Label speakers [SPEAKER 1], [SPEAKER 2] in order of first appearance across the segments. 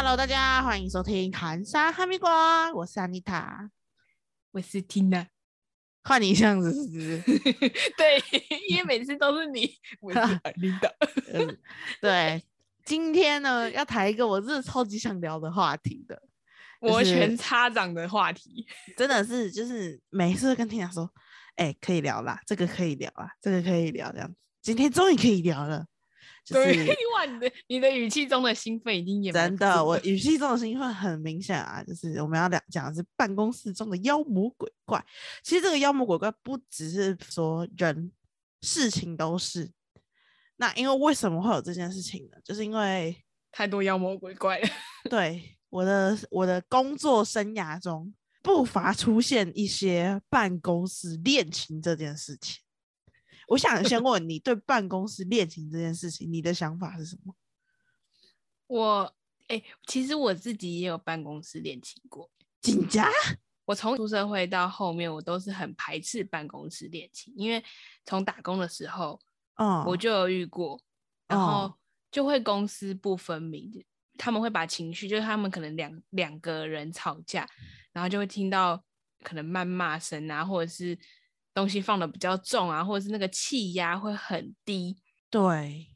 [SPEAKER 1] Hello，大家欢迎收听含沙哈密瓜，我是安妮塔，
[SPEAKER 2] 我是 Tina，
[SPEAKER 1] 换你这样子是不是？
[SPEAKER 2] 对，因为每次都是你，我是安妮塔。
[SPEAKER 1] 嗯，对，今天呢要谈一个我真的超级想聊的话题的，
[SPEAKER 2] 摩拳擦掌的话题，
[SPEAKER 1] 真的是就是每次跟 Tina 说，哎，可以聊啦，这个可以聊啊，这个可以聊，这样子，今天终于可以聊了。
[SPEAKER 2] 对，哇，你的你的语气中的兴奋已经演
[SPEAKER 1] 真的，我语气中的兴奋很明显啊，就是我们要讲讲的是办公室中的妖魔鬼怪。其实这个妖魔鬼怪不只是说人，事情都是。那因为为什么会有这件事情呢？就是因为
[SPEAKER 2] 太多妖魔鬼怪了。
[SPEAKER 1] 对，我的我的工作生涯中不乏出现一些办公室恋情这件事情。我想先问你，对办公室恋情这件事情，你的想法是什么？
[SPEAKER 2] 我哎，其实我自己也有办公室恋情过。
[SPEAKER 1] 紧家，
[SPEAKER 2] 我从出社会到后面，我都是很排斥办公室恋情，因为从打工的时候，嗯，我就有遇过，然后就会公私不分明，他们会把情绪，就是他们可能两两个人吵架，然后就会听到可能谩骂声啊，或者是。东西放的比较重啊，或者是那个气压会很低。
[SPEAKER 1] 对，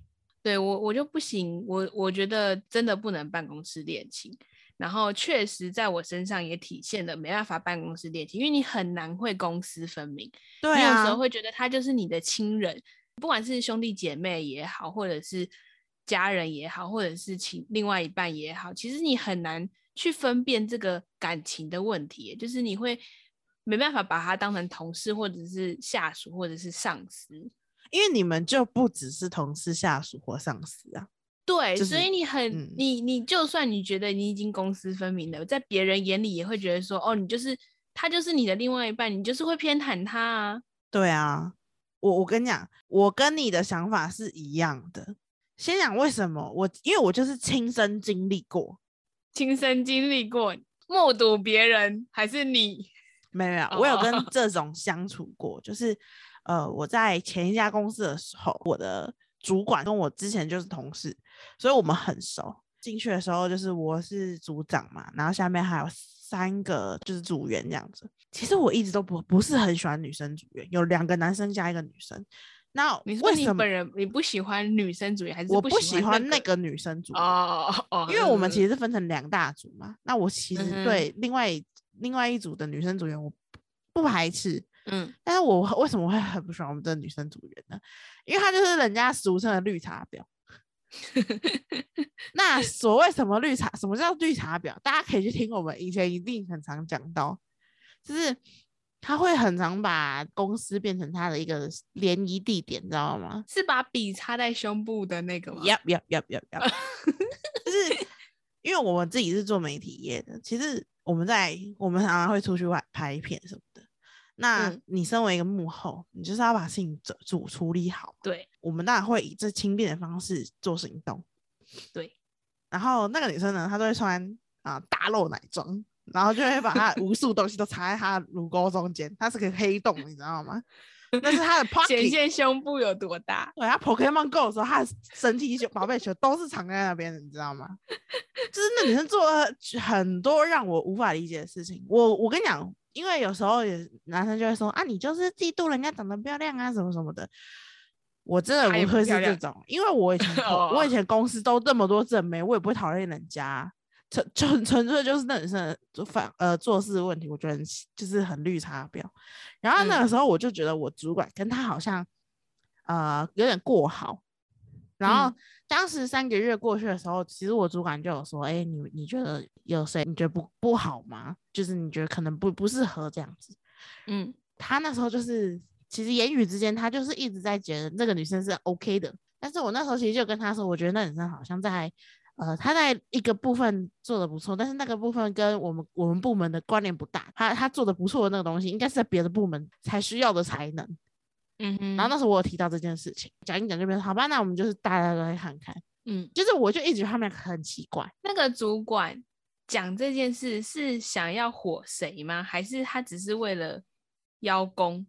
[SPEAKER 2] 对我我就不行，我我觉得真的不能办公室恋情。然后确实在我身上也体现了没办法办公室恋情，因为你很难会公私分明。
[SPEAKER 1] 对啊，
[SPEAKER 2] 你有时候会觉得他就是你的亲人，不管是兄弟姐妹也好，或者是家人也好，或者是亲另外一半也好，其实你很难去分辨这个感情的问题，就是你会。没办法把他当成同事，或者是下属，或者是上司，
[SPEAKER 1] 因为你们就不只是同事、下属或上司啊。
[SPEAKER 2] 对，所以你很你你就算你觉得你已经公私分明了，在别人眼里也会觉得说，哦，你就是他就是你的另外一半，你就是会偏袒他啊。
[SPEAKER 1] 对啊，我我跟你讲，我跟你的想法是一样的。先讲为什么，我因为我就是亲身经历过，
[SPEAKER 2] 亲身经历过，目睹别人还是你。
[SPEAKER 1] 没有没有，我有跟 这种相处过，就是呃，我在前一家公司的时候，我的主管跟我之前就是同事，所以我们很熟。进去的时候就是我是组长嘛，然后下面还有三个就是组员这样子。其实我一直都不不是很喜欢女生组员，有两个男生加一个女生。那
[SPEAKER 2] 你为什么本人你不喜欢女生组员还是
[SPEAKER 1] 我
[SPEAKER 2] 不
[SPEAKER 1] 喜欢那个女生组员？哦哦，因为我们其实是分成两大组嘛。那我其实对另外。另外一组的女生组员，我不排斥，嗯，但是我为什么会很不喜欢我们这女生组员呢？因为她就是人家俗称的绿茶婊。那所谓什么绿茶？什么叫绿茶婊？大家可以去听我们以前一定很常讲到，就是他会很常把公司变成他的一个联谊地点，知道吗？
[SPEAKER 2] 是把笔插在胸部的那个吗？
[SPEAKER 1] 要要要要要，就是因为我们自己是做媒体业的，其实。我们在我们常常会出去外拍片什么的。那你身为一个幕后，你就是要把事情主主处理好。
[SPEAKER 2] 对，
[SPEAKER 1] 我们当然会以最轻便的方式做行动。
[SPEAKER 2] 对。
[SPEAKER 1] 然后那个女生呢，她都会穿啊大露奶装，然后就会把她 无数东西都插在她的乳沟中间，她是个黑洞，你知道吗？那是他的 pocket，
[SPEAKER 2] 显现胸部有多大。
[SPEAKER 1] 对，她 Pokemon Go 的时候，他的神奇球、宝贝球都是藏在那边的，你知道吗？就是那女生做了很多让我无法理解的事情。我我跟你讲，因为有时候也男生就会说啊，你就是嫉妒人家长得漂亮啊，什么什么的。我真的不会是这种，因为我以前我以前公司都这么多正妹，我也不会讨厌人家。纯 纯纯粹就是那女生做反呃做事问题，我觉得很就是很绿茶婊。然后那个时候我就觉得我主管跟他好像呃有点过好。然后当时三个月过去的时候，其实我主管就有说：“哎，你你觉得有谁你觉得不不好吗？就是你觉得可能不不适合这样子。”嗯，他那时候就是其实言语之间他就是一直在觉得那个女生是 OK 的。但是我那时候其实就跟他说，我觉得那女生好像在。呃，他在一个部分做的不错，但是那个部分跟我们我们部门的关联不大。他他做的不错的那个东西，应该是在别的部门才需要的才能。嗯哼。然后那时候我有提到这件事情，讲一讲这边好吧，那我们就是大家都来看看。嗯，就是我就一直觉得他们很奇怪。
[SPEAKER 2] 那个主管讲这件事是想要火谁吗？还是他只是为了邀功？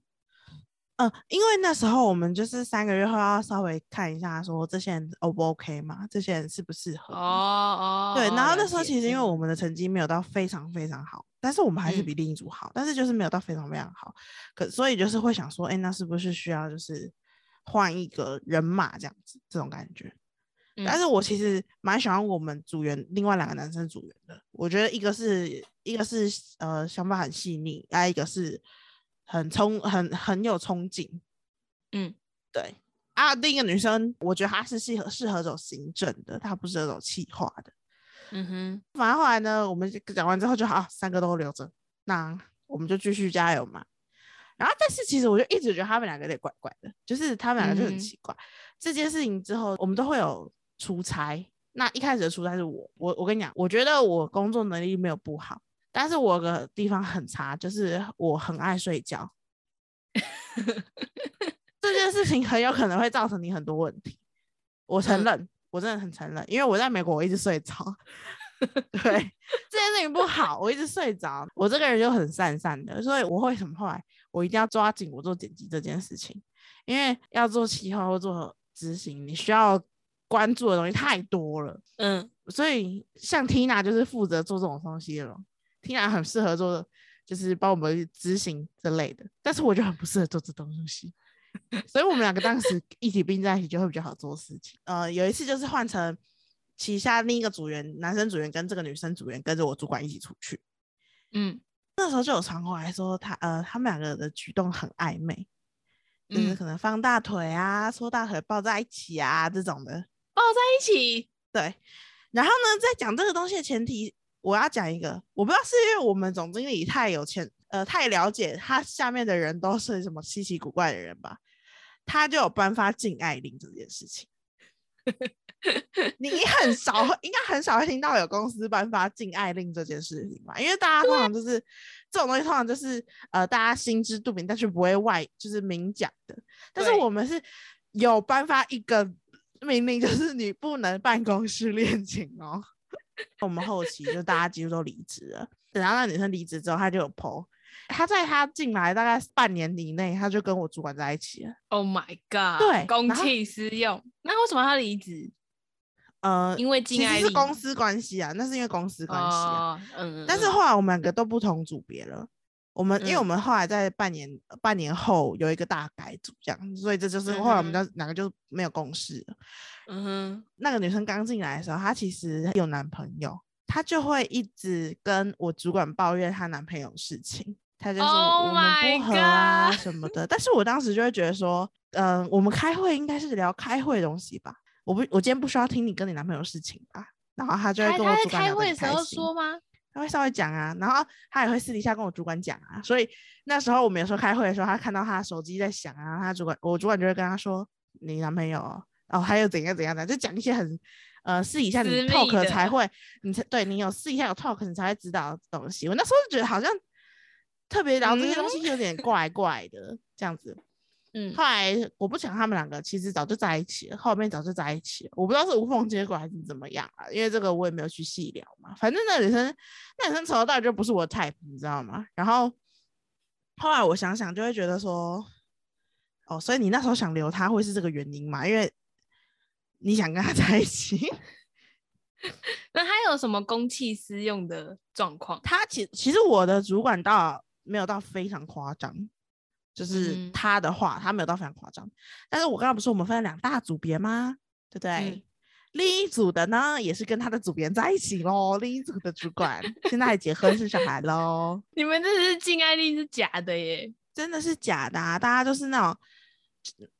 [SPEAKER 1] 嗯，因为那时候我们就是三个月后要稍微看一下，说这些人 O 不 OK 嘛，这些人适不适合。
[SPEAKER 2] 哦哦。
[SPEAKER 1] 对，然后那时候其实因为我们的成绩没有到非常非常好，但是我们还是比另一组好，但是就是没有到非常非常好。可所以就是会想说，哎，那是不是需要就是换一个人马这样子这种感觉？但是我其实蛮喜欢我们组员另外两个男生组员的，我觉得一个是一个是呃想法很细腻，另一个是。很冲，很很有憧憬，
[SPEAKER 2] 嗯，
[SPEAKER 1] 对啊。另一个女生，我觉得她是适合适合走行政的，她不是那种企划的，
[SPEAKER 2] 嗯哼。
[SPEAKER 1] 反正后来呢，我们讲完之后就好，三个都留着，那我们就继续加油嘛。然后，但是其实我就一直觉得他们两个有点怪怪的，就是他们两个就很奇怪。这件事情之后，我们都会有出差。那一开始的出差是我，我我跟你讲，我觉得我工作能力没有不好。但是我个地方很差，就是我很爱睡觉，这件事情很有可能会造成你很多问题。我承认，我真的很承认，因为我在美国我一直睡着，对这件事情不好，我一直睡着。我这个人就很散散的，所以我会什么后来我一定要抓紧我做剪辑这件事情，因为要做企划或做执行，你需要关注的东西太多了。
[SPEAKER 2] 嗯，
[SPEAKER 1] 所以像 Tina 就是负责做这种东西了。听起来很适合做，就是帮我们执行之类的，但是我就很不适合做这东西，所以我们两个当时一起并在一起就会比较好做事情。呃，有一次就是换成旗下另一个组员，男生组员跟这个女生组员跟着我主管一起出去，
[SPEAKER 2] 嗯，
[SPEAKER 1] 那时候就有传过来说他呃他们两个的举动很暧昧，就是可能放大腿啊、缩大腿、抱在一起啊这种的，
[SPEAKER 2] 抱在一起，
[SPEAKER 1] 对。然后呢，在讲这个东西的前提。我要讲一个，我不知道是因为我们总经理太有钱，呃，太了解他下面的人都是什么稀奇古怪的人吧，他就有颁发禁爱令这件事情。你很少，应该很少会听到有公司颁发禁爱令这件事情吧？因为大家通常就是这种东西，通常就是呃，大家心知肚明，但是不会外就是明讲的。但是我们是有颁发一个命令，就是你不能办公室恋情哦。我们后期就大家几乎都离职了。等到那女生离职之后，她就有 PO，她在她进来大概半年以内，她就跟我主管在一起了。
[SPEAKER 2] Oh my god！
[SPEAKER 1] 对，
[SPEAKER 2] 公器私用。那为什么她离职？
[SPEAKER 1] 呃，
[SPEAKER 2] 因为
[SPEAKER 1] 其实是公司关系啊，那是因为公司关系
[SPEAKER 2] 啊。嗯。
[SPEAKER 1] 但是后来我们两个都不同组别了。我们因为我们后来在半年半年后有一个大改组，这样，所以这就是后来我们就两个就没有共识了。
[SPEAKER 2] 嗯哼，
[SPEAKER 1] 那个女生刚进来的时候，她其实有男朋友，她就会一直跟我主管抱怨她男朋友事情，她就说我们不合啊什么的。但是我当时就会觉得说，嗯，我们开会应该是聊开会的东西吧，我不，我今天不需要听你跟你男朋友事情吧。然后她就会跟我主管
[SPEAKER 2] 开会
[SPEAKER 1] 的
[SPEAKER 2] 时候说吗？
[SPEAKER 1] 她会稍微讲啊，然后他也会私底下跟我主管讲啊。所以那时候我们有时候开会的时候，他看到他手机在响啊，他主管我主管就会跟他说，你男朋友。哦，还有怎样怎样的，就讲一些很，呃，私底下你 talk 才会，你才对你有私底下有 talk，你才会知道的东西。我那时候就觉得好像特别聊这些东西有点怪怪的这样子。
[SPEAKER 2] 嗯，
[SPEAKER 1] 后来我不想他们两个其实早就在一起了，后面早就在一起了。我不知道是无缝接轨还是怎么样啊，因为这个我也没有去细聊嘛。反正那女生，那女生从头到尾就不是我的 type，你知道吗？然后后来我想想就会觉得说，哦，所以你那时候想留他会是这个原因嘛？因为你想跟他在一起？
[SPEAKER 2] 那他有什么公器私用的状况？
[SPEAKER 1] 他其其实我的主管到没有到非常夸张，就是他的话他没有到非常夸张。但是我刚刚不是我们分了两大组别吗？对不对？另一组的呢也是跟他的组别在一起喽。另一组的主管 现在还结婚生小孩喽。
[SPEAKER 2] 你们这是禁爱令是假的耶？
[SPEAKER 1] 真的是假的啊！大家都是那种。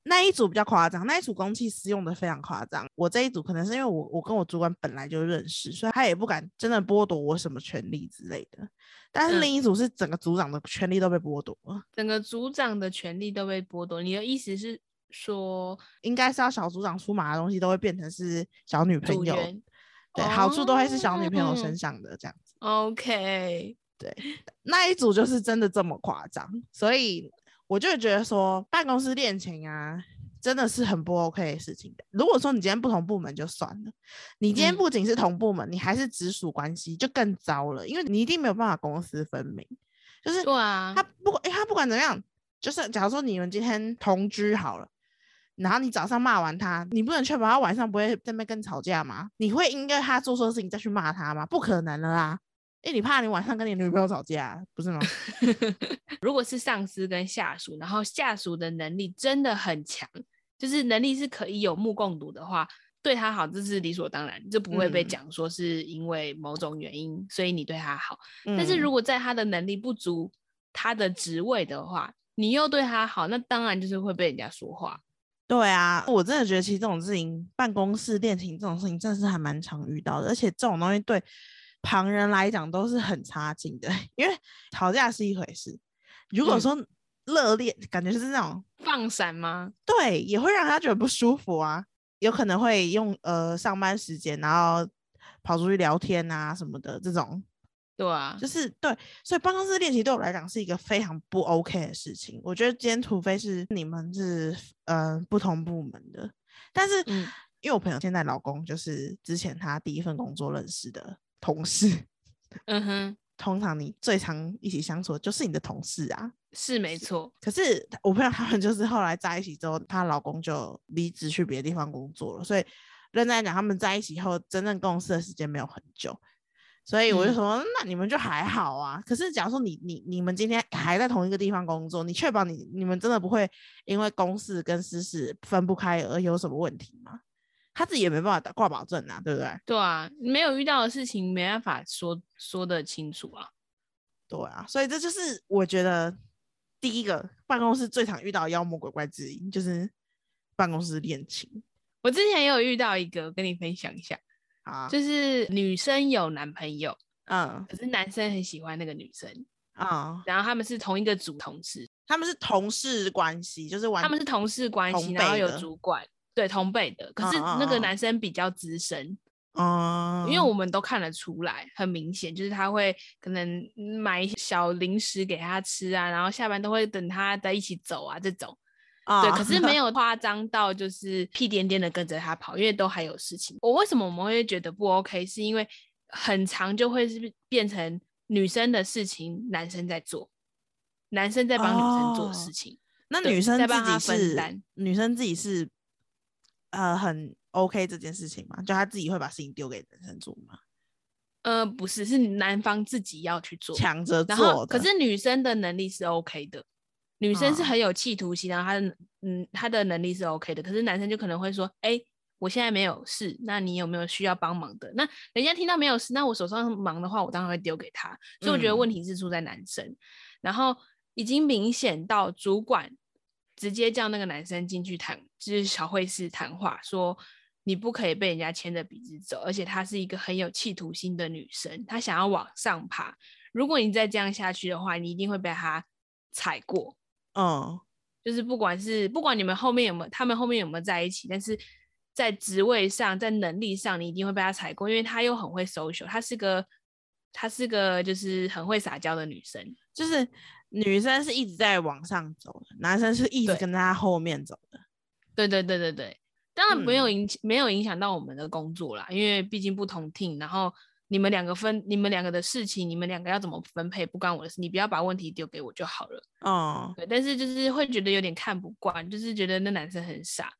[SPEAKER 1] 那一组比较夸张，那一组公器私用的非常夸张。我这一组可能是因为我我跟我主管本来就认识，所以他也不敢真的剥夺我什么权利之类的。但是另一组是整个组长的权利都被剥夺了，
[SPEAKER 2] 整个组长的权利都被剥夺。你的意思是说，
[SPEAKER 1] 应该是要小组长出马的东西都会变成是小女朋友，对，好处都会是小女朋友身上的这样子。
[SPEAKER 2] OK，
[SPEAKER 1] 对，那一组就是真的这么夸张，所以。我就觉得说办公室恋情啊，真的是很不 OK 的事情的。如果说你今天不同部门就算了，你今天不仅是同部门，你还是直属关系，就更糟了。因为你一定没有办法公私分明，就是
[SPEAKER 2] 对啊，
[SPEAKER 1] 他不管哎，他不管怎么样，就是假如说你们今天同居好了，然后你早上骂完他，你不能确保他晚上不会在那边跟你吵架吗？你会因为他做错事情再去骂他吗？不可能的啦，因为你怕你晚上跟你女朋友吵架，不是吗？
[SPEAKER 2] 如果是上司跟下属，然后下属的能力真的很强，就是能力是可以有目共睹的话。对他好，这是理所当然，就不会被讲说是因为某种原因，所以你对他好。但是如果在他的能力不足、他的职位的话，你又对他好，那当然就是会被人家说话。
[SPEAKER 1] 对啊，我真的觉得其实这种事情，办公室恋情这种事情，真的是还蛮常遇到的。而且这种东西对旁人来讲都是很差劲的，因为吵架是一回事，如果说热恋，感觉是那种
[SPEAKER 2] 放闪吗？
[SPEAKER 1] 对，也会让他觉得不舒服啊。有可能会用呃上班时间，然后跑出去聊天啊什么的这种，
[SPEAKER 2] 对啊，
[SPEAKER 1] 就是对，所以办公室恋情对我来讲是一个非常不 OK 的事情。我觉得今天除非是你们是呃不同部门的，但是因为我朋友现在老公就是之前他第一份工作认识的同事，
[SPEAKER 2] 嗯哼。
[SPEAKER 1] 通常你最常一起相处的就是你的同事啊，
[SPEAKER 2] 是没错。
[SPEAKER 1] 可是我朋友他们就是后来在一起之后，她老公就离职去别的地方工作了，所以认真来讲，他们在一起后真正共事的时间没有很久。所以我就说，那你们就还好啊。可是假如说你你你们今天还在同一个地方工作，你确保你你们真的不会因为公事跟私事分不开而有什么问题吗？他自己也没办法挂保证啊，对不对？
[SPEAKER 2] 对啊，没有遇到的事情没办法说说得清楚啊。
[SPEAKER 1] 对啊，所以这就是我觉得第一个办公室最常遇到妖魔鬼怪之一，就是办公室恋情。
[SPEAKER 2] 我之前也有遇到一个，跟你分享一下啊，就是女生有男朋友，嗯，可是男生很喜欢那个女生啊，然后他们是同一个组同事，
[SPEAKER 1] 他们是同事关系，就是
[SPEAKER 2] 他们是同事关系，然后有主管。对同辈的，可是那个男生比较资深哦，因为我们都看得出来，很明显就是他会可能买一些小零食给他吃啊，然后下班都会等他在一起走啊这种，对，可是没 有夸张到就是屁颠颠的跟着他跑，因为都还有事情。我为什么我们会觉得不 OK？是因为很长就会是变成女生的事情，男生在做，男生在帮女生做事情，
[SPEAKER 1] 那女生自己是女生自己是。呃，很 OK 这件事情嘛，就他自己会把事情丢给男生做吗？
[SPEAKER 2] 呃，不是，是男方自己要去做，
[SPEAKER 1] 抢着做。
[SPEAKER 2] 可是女生的能力是 OK 的，女生是很有企图心，然后她的嗯，她的能力是 OK 的。可是男生就可能会说，哎，我现在没有事，那你有没有需要帮忙的？那人家听到没有事，那我手上忙的话，我当然会丢给他。所以我觉得问题是出在男生，然后已经明显到主管。直接叫那个男生进去谈，就是小会室谈话，说你不可以被人家牵着鼻子走，而且她是一个很有企图心的女生，她想要往上爬。如果你再这样下去的话，你一定会被她踩过。嗯，就是不管是不管你们后面有没有，他们后面有没有在一起，但是在职位上，在能力上，你一定会被她踩过，因为她又很会 social，她是个她是个就是很会撒娇的女生，
[SPEAKER 1] 就是。女生是一直在往上走的，男生是一直跟在他后面走的。
[SPEAKER 2] 对对对对对，当然没有影没有影响到我们的工作啦，因为毕竟不同 team，然后你们两个分你们两个的事情，你们两个要怎么分配不关我的事，你不要把问题丢给我就好了。哦，对，但是就是会觉得有点看不惯，就是觉得那男生很傻，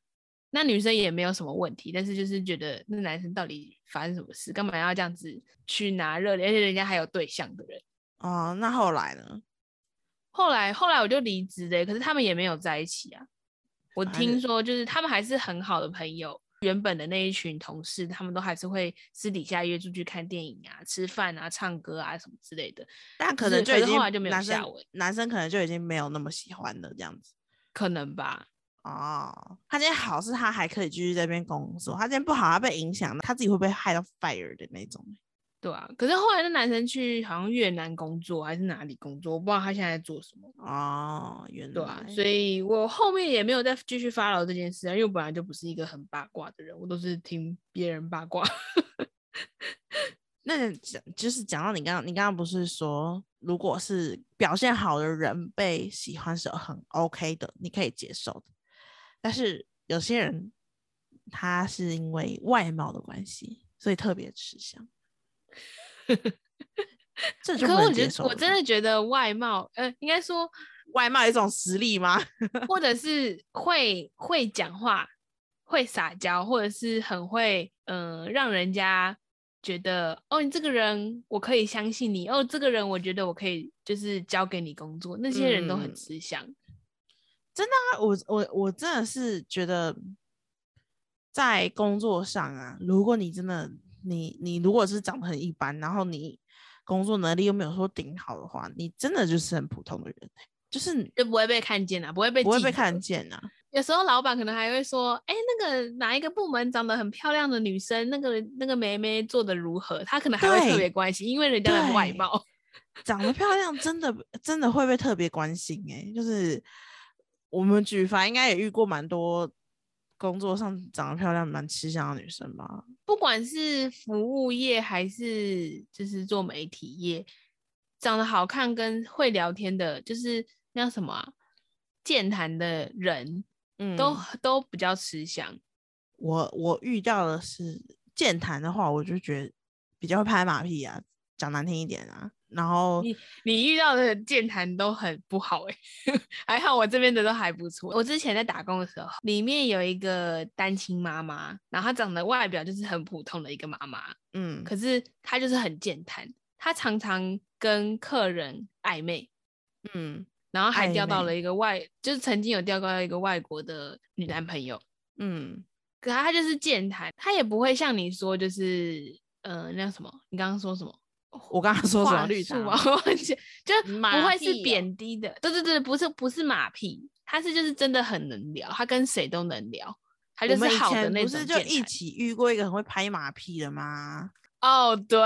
[SPEAKER 2] 那女生也没有什么问题，但是就是觉得那男生到底发生什么事，干嘛要这样子去拿热脸，而且人家还有对象的人。
[SPEAKER 1] 哦，那后来呢？
[SPEAKER 2] 后来，后来我就离职了。可是他们也没有在一起啊。我听说，就是他们还是很好的朋友。原本的那一群同事，他们都还是会私底下约出去看电影啊、吃饭啊、唱歌啊什么之类的。
[SPEAKER 1] 但可能就
[SPEAKER 2] 后来就没有下文。
[SPEAKER 1] 男生可能就已经没有那么喜欢了，这样子。
[SPEAKER 2] 可能吧。
[SPEAKER 1] 哦，他今天好是他还可以继续在边工作。他今天不好，他被影响，他自己会不会害到 fire 的那种？
[SPEAKER 2] 对啊，可是后来那男生去好像越南工作还是哪里工作，我不知道他现在在做什么
[SPEAKER 1] 哦。原来，对
[SPEAKER 2] 啊，所以我后面也没有再继续发牢这件事啊，因为我本来就不是一个很八卦的人，我都是听别人八卦。
[SPEAKER 1] 那讲就是讲到你刚刚，你刚刚不是说，如果是表现好的人被喜欢是很 OK 的，你可以接受的。但是有些人他是因为外貌的关系，所以特别吃香。这可
[SPEAKER 2] 我觉得我真的觉得外貌，呃，应该说
[SPEAKER 1] 外貌一种实力吗？
[SPEAKER 2] 或者是会会讲话、会撒娇，或者是很会嗯，让人家觉得哦，你这个人我可以相信你哦，这个人我觉得我可以就是交给你工作，那些人都很吃香。
[SPEAKER 1] 真的啊，我我我真的是觉得在工作上啊，如果你真的你你如果是长得很一般，然后你工作能力又没有说顶好的话，你真的就是很普通的人。就是
[SPEAKER 2] 就不会被看见啊，不会被
[SPEAKER 1] 不会被看见啊。
[SPEAKER 2] 有时候老板可能还会说：“哎，那个哪一个部门长得很漂亮的女生，那个那个妹妹做的如何？”他可能还会特别关心，因为人家的外貌
[SPEAKER 1] 长得漂亮，真的真的会被特别关心。哎，就是我们举凡应该也遇过蛮多工作上长得漂亮、蛮吃香的女生吧。
[SPEAKER 2] 不管是服务业还是就是做媒体业，长得好看跟会聊天的，就是。那什么啊健谈的人，嗯，都都比较吃香。
[SPEAKER 1] 我我遇到的是健谈的话，我就觉得比较会拍马屁啊，讲难听一点啊。然后
[SPEAKER 2] 你你遇到的健谈都很不好哎，还好我这边的都还不错。我之前在打工的时候，里面有一个单亲妈妈，然后她长得外表就是很普通的一个妈妈，嗯，可是她就是很健谈，她常常跟客人暧昧，嗯。然后还钓到了一个外，就是曾经有钓到一个外国的女男朋友，嗯，可他就是健谈，他也不会像你说，就是呃，那什么，你刚刚说什么？
[SPEAKER 1] 我刚刚说什么？绿
[SPEAKER 2] 茶吗？就 不会是贬低的，对对对，不是不是马屁，他是就是真的很能聊，他跟谁都能聊，他就是好的那种。不
[SPEAKER 1] 是就一起遇过一个很会拍马屁的吗？
[SPEAKER 2] 哦，对，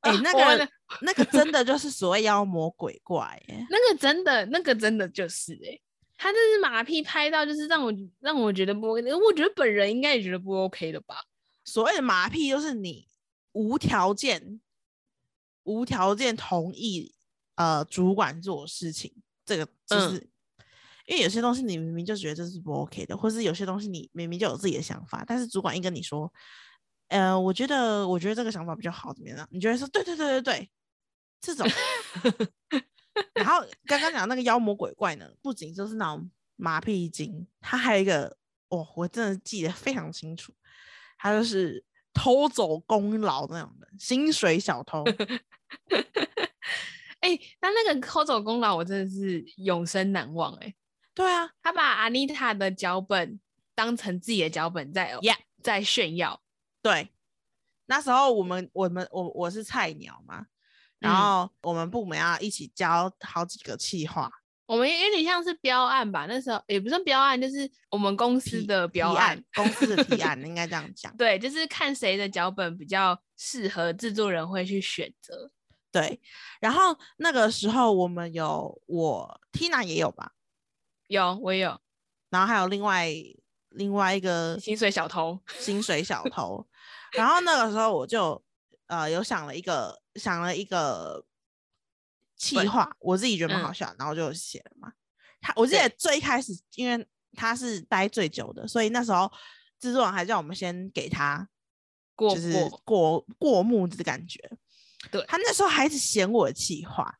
[SPEAKER 1] 哎，那个那个真的就是所谓妖魔鬼怪，哎，
[SPEAKER 2] 那个真的那个真的就是，哎，他这是马屁拍到，就是让我让我觉得不，我觉得本人应该也觉得不 OK 的吧。
[SPEAKER 1] 所谓的马屁，就是你无条件无条件同意呃主管做事情，这个就是因为有些东西你明明就觉得这是不 OK 的，或是有些东西你明明就有自己的想法，但是主管一跟你说。呃，我觉得，我觉得这个想法比较好，怎么样？你觉得说，对对对对对，这种。然后刚刚讲那个妖魔鬼怪呢，不仅就是那种马屁精，他还有一个，哦，我真的记得非常清楚，他就是偷走功劳那种的薪水小偷。
[SPEAKER 2] 哎，那那个偷走功劳，我真的是永生难忘。哎，
[SPEAKER 1] 对啊，
[SPEAKER 2] 他把阿妮塔的脚本当成自己的脚本在在炫耀。
[SPEAKER 1] 对，那时候我们我们我我是菜鸟嘛，然后我们部门要一起教好几个企划，
[SPEAKER 2] 我们有点像是标案吧，那时候也不算标案，就是我们公司的标案，
[SPEAKER 1] 公司的提 案应该这样讲。
[SPEAKER 2] 对，就是看谁的脚本比较适合制作人会去选择。
[SPEAKER 1] 对，然后那个时候我们有我 Tina 也有吧，
[SPEAKER 2] 有我也有，
[SPEAKER 1] 然后还有另外。另外一个
[SPEAKER 2] 薪水小偷，
[SPEAKER 1] 薪水小偷。然后那个时候我就呃有想了一个想了一个气话，我自己觉得蛮好笑，然后就写了嘛。他我记得最开始，因为他是待最久的，所以那时候制作人还叫我们先给他
[SPEAKER 2] 过
[SPEAKER 1] 就是过过目的感觉。
[SPEAKER 2] 对
[SPEAKER 1] 他那时候还是嫌我的气话，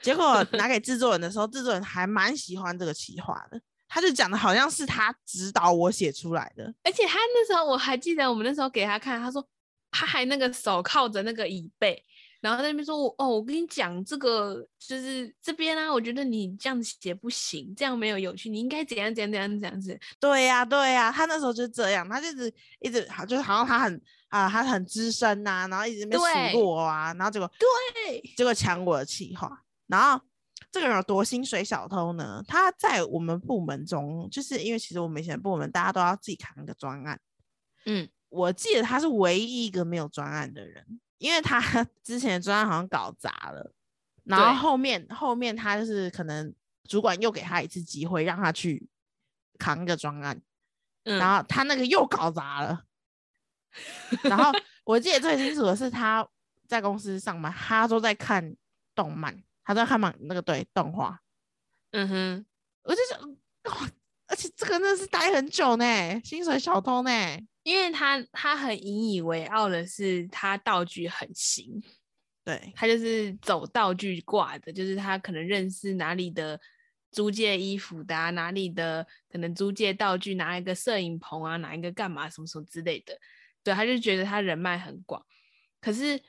[SPEAKER 1] 结果 拿给制作人的时候，制作人还蛮喜欢这个气话的。他就讲的好像是他指导我写出来的，
[SPEAKER 2] 而且他那时候我还记得，我们那时候给他看，他说他还那个手靠着那个椅背，然后在那边说我：“哦，我跟你讲，这个就是这边啊，我觉得你这样写不行，这样没有有趣，你应该怎样怎样怎样怎样子。”
[SPEAKER 1] 对呀，对呀，他那时候就这样，他就是一直好，就是好像他很啊，他很资深呐，然后一直没数落我啊，然后结果
[SPEAKER 2] 对，
[SPEAKER 1] 结果抢我的气话，然后。这个人有多薪水小偷呢？他在我们部门中，就是因为其实我们以前部门大家都要自己扛一个专案。嗯，我记得他是唯一一个没有专案的人，因为他 之前的专案好像搞砸了，然后后面后面他就是可能主管又给他一次机会，让他去扛一个专案，然后他那个又搞砸了。然后我记得最清楚的是他在公司上班，他都在看动漫。他在看嘛那个对动画，嗯哼，我就想哇，而且这个真的是待很久呢，薪水小偷呢，
[SPEAKER 2] 因为他他很引以为傲的是他道具很行，
[SPEAKER 1] 对
[SPEAKER 2] 他就是走道具挂的，就是他可能认识哪里的租借衣服的啊，哪里的可能租借道具，拿一个摄影棚啊，哪一个干嘛什么什么之类的。对，他就觉得他人脉很广。可是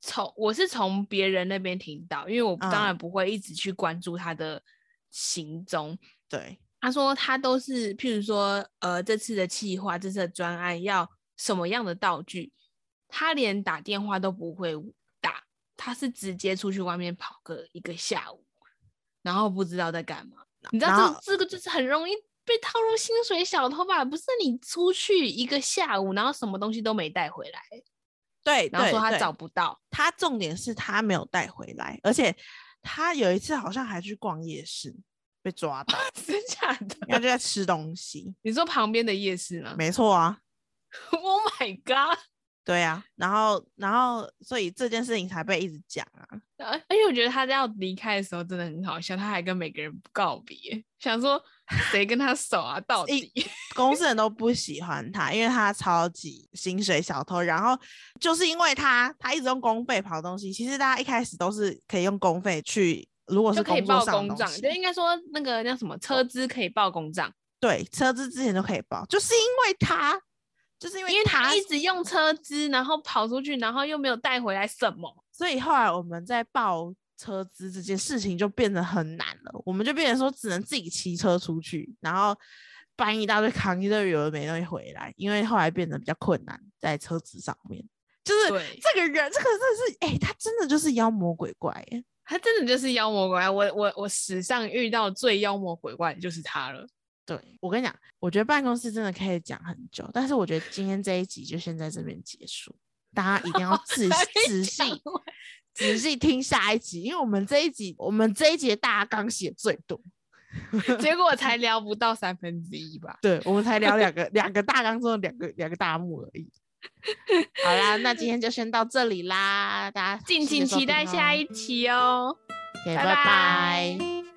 [SPEAKER 2] 从我是从别人那边听到，因为我当然不会一直去关注他的行踪。
[SPEAKER 1] 对，
[SPEAKER 2] 他说他都是譬如说，呃，这次的企划，这次的专案要什么样的道具，他连打电话都不会打，他是直接出去外面跑个一个下午。然后不知道在干嘛，你知道这这个就是很容易被套入薪水小偷吧？不是你出去一个下午，然后什么东西都没带回来，
[SPEAKER 1] 对，
[SPEAKER 2] 然后说他找不到，
[SPEAKER 1] 他重点是他没有带回来，而且他有一次好像还去逛夜市被抓到，
[SPEAKER 2] 真假的？
[SPEAKER 1] 他就在吃东西。
[SPEAKER 2] 你说旁边的夜市吗？
[SPEAKER 1] 没错啊。
[SPEAKER 2] Oh my god！
[SPEAKER 1] 对呀，然后，然后，所以这件事情才被一直讲啊。
[SPEAKER 2] 而而且我觉得他要离开的时候真的很好笑，他还跟每个人告别，想说谁跟他走啊？到底
[SPEAKER 1] 公司人都不喜欢他，因为他超级薪水小偷。然后就是因为他，他一直用公费跑东西。其实大家一开始都是可以用公费去，如果是
[SPEAKER 2] 可以报公账，就应该说那个叫什么车资可以报公账。
[SPEAKER 1] 对，车资之前都可以报，就是因为他。就是因为
[SPEAKER 2] 因为他一直用车资，然后跑出去，然后又没有带回来什么，
[SPEAKER 1] 所以后来我们在报车资这件事情就变得很难了。我们就变成说只能自己骑车出去，然后搬一大堆扛一堆有的没东西回来，因为后来变得比较困难在车子上面。就是这个人，这个真的是，哎，他真的就是妖魔鬼怪，
[SPEAKER 2] 他真的就是妖魔鬼怪。我我我史上遇到最妖魔鬼怪的就是他了。
[SPEAKER 1] 对我跟你讲，我觉得办公室真的可以讲很久，但是我觉得今天这一集就先在这边结束，大家一定要 仔仔细仔细听下一集，因为我们这一集我们这一集大纲写最多，
[SPEAKER 2] 结果才 聊不到三分之一吧？
[SPEAKER 1] 对，我们才聊两个 两个大纲中的两个两个大幕而已。好啦，那今天就先到这里啦，大家
[SPEAKER 2] 敬请期待下一期哦，
[SPEAKER 1] 拜拜。